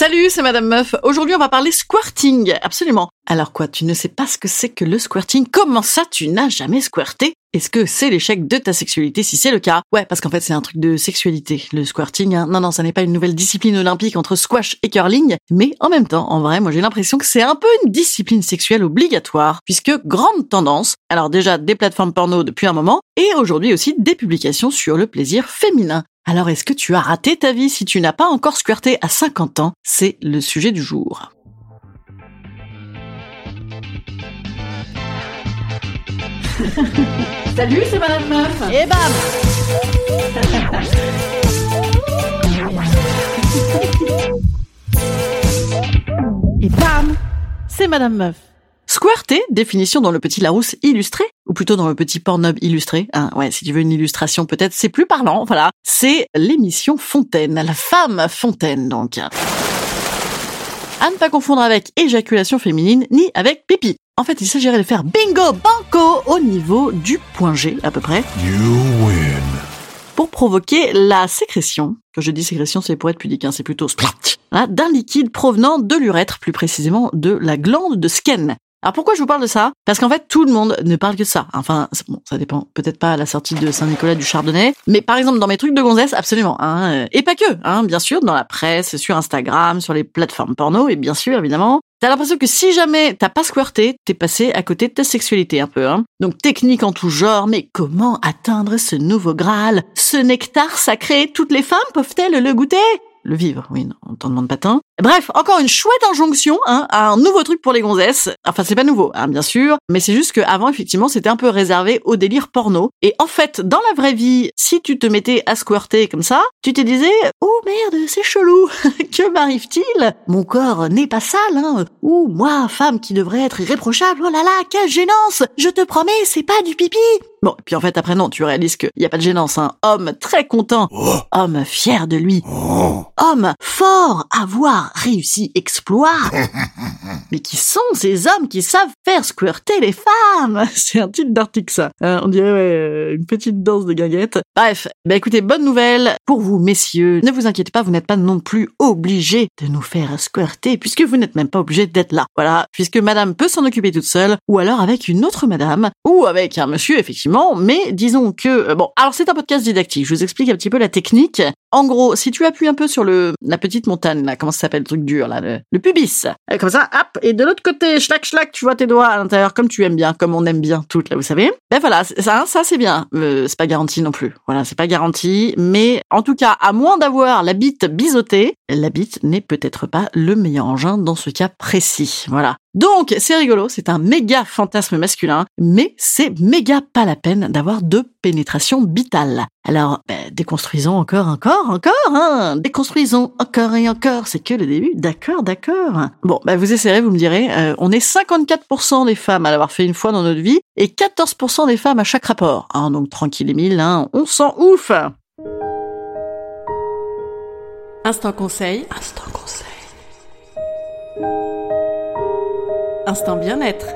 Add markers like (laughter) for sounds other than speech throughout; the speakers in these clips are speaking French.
Salut, c'est Madame Meuf. Aujourd'hui, on va parler squirting. Absolument. Alors quoi, tu ne sais pas ce que c'est que le squirting? Comment ça, tu n'as jamais squirté? Est-ce que c'est l'échec de ta sexualité? Si c'est le cas Ouais, parce qu'en fait, c'est un truc de sexualité, le squirting. hein. Non, non, ça n'est pas une nouvelle discipline olympique entre squash et curling. Mais en même temps, en vrai, moi j'ai l'impression que c'est un peu une discipline sexuelle obligatoire, puisque grande tendance, alors déjà des plateformes porno depuis un moment, et aujourd'hui aussi des publications sur le plaisir féminin. Alors est-ce que tu as raté ta vie si tu n'as pas encore squirté à 50 ans? C'est le sujet du jour. (laughs) Salut, c'est Madame Meuf. Et bam. Et bam. C'est Madame Meuf. Squirter, définition dans le petit Larousse illustré, ou plutôt dans le petit Pornhub illustré. Hein, ouais, si tu veux une illustration, peut-être c'est plus parlant. Voilà, c'est l'émission Fontaine, la femme Fontaine, donc. À ne pas confondre avec éjaculation féminine ni avec pipi. En fait, il s'agirait de faire bingo banco au niveau du point G à peu près You win. pour provoquer la sécrétion. Quand je dis sécrétion, c'est pour être pudique, hein, c'est plutôt splat. Hein, d'un liquide provenant de l'urètre, plus précisément de la glande de Skene. Alors pourquoi je vous parle de ça? Parce qu'en fait, tout le monde ne parle que de ça. Enfin, bon, ça dépend. Peut-être pas à la sortie de Saint-Nicolas du Chardonnay, mais par exemple dans mes trucs de gonzesse, absolument. Hein, euh, et pas que, hein, bien sûr, dans la presse, sur Instagram, sur les plateformes porno, et bien sûr, évidemment. T'as l'impression que si jamais t'as pas squirté, t'es passé à côté de ta sexualité un peu. Hein. Donc technique en tout genre, mais comment atteindre ce nouveau Graal? Ce nectar sacré, toutes les femmes peuvent-elles le goûter? Le vivre, oui, on t'en demande pas tant. Bref, encore une chouette injonction, hein, à un nouveau truc pour les gonzesses. Enfin, c'est pas nouveau, hein, bien sûr, mais c'est juste qu'avant, effectivement, c'était un peu réservé au délire porno. Et en fait, dans la vraie vie, si tu te mettais à squirter comme ça, tu te disais, oh merde, c'est chelou, (laughs) que m'arrive-t-il? Mon corps n'est pas sale, hein. Ou moi, femme qui devrait être irréprochable, oh là là, quelle gênance Je te promets, c'est pas du pipi Bon, et puis en fait, après, non, tu réalises qu'il y a pas de gênance, hein. Homme très content, homme fier de lui, Oh. homme fort à avoir réussi exploit. (laughs) Mais qui sont ces hommes qui savent faire squirter les femmes (laughs) C'est un titre d'article ça. Euh, on dirait ouais, euh, une petite danse de guinguette. Bref, bah écoutez, bonne nouvelle pour vous messieurs. Ne vous inquiétez pas, vous n'êtes pas non plus obligés de nous faire squirter puisque vous n'êtes même pas obligés d'être là. Voilà, puisque madame peut s'en occuper toute seule ou alors avec une autre madame ou avec un monsieur effectivement, mais disons que euh, bon, alors c'est un podcast didactique, je vous explique un petit peu la technique. En gros, si tu appuies un peu sur le la petite montagne là, comment ça s'appelle le truc dur là, le, le pubis, comme ça, hop, et de l'autre côté, schlac schlac, tu vois tes doigts à l'intérieur comme tu aimes bien, comme on aime bien toutes là, vous savez. Ben voilà, ça, ça c'est bien. Euh, c'est pas garanti non plus. Voilà, c'est pas garanti, mais en tout cas, à moins d'avoir la bite biseautée, la bite n'est peut-être pas le meilleur engin dans ce cas précis. Voilà. Donc, c'est rigolo, c'est un méga fantasme masculin, mais c'est méga pas la peine d'avoir de pénétration bitale. Alors, ben, déconstruisons encore, encore, encore, hein Déconstruisons encore et encore, c'est que le début, d'accord, d'accord. Bon, ben, vous essayerez, vous me direz, euh, on est 54% des femmes à l'avoir fait une fois dans notre vie, et 14% des femmes à chaque rapport. Hein, donc, tranquille Émile, hein, on s'en ouf Instant conseil. Instant conseil. Instant bien-être.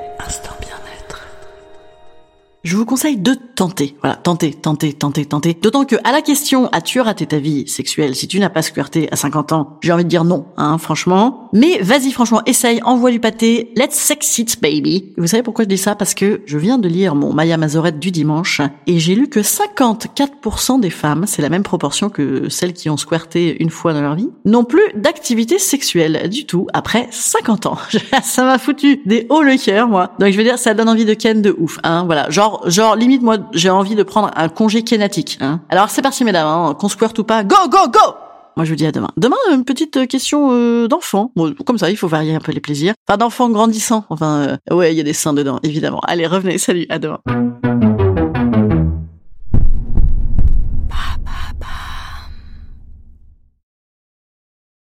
Je vous conseille de tenter. Voilà, tenter, tenter, tenter, tenter. D'autant que à la question as-tu raté ta vie sexuelle? Si tu n'as pas squirté à 50 ans, j'ai envie de dire non, hein, franchement. Mais vas-y, franchement, essaye, envoie du pâté, let's sex it, baby. Vous savez pourquoi je dis ça? Parce que je viens de lire mon Maya Mazorette du dimanche et j'ai lu que 54% des femmes, c'est la même proportion que celles qui ont squirté une fois dans leur vie, n'ont plus d'activité sexuelle du tout après 50 ans. (laughs) ça m'a foutu des hauts le cœur, moi. Donc je veux dire, ça donne envie de ken de ouf, hein. Voilà, genre, genre limite moi, j'ai envie de prendre un congé kénatique. Hein. Alors c'est parti, mesdames, hein, qu'on squirt ou pas, go, go, go moi, je vous dis à demain. Demain, une petite question euh, d'enfant. Bon, comme ça, il faut varier un peu les plaisirs. Enfin, d'enfants grandissants. Enfin, euh, ouais, il y a des seins dedans, évidemment. Allez, revenez. Salut, à demain.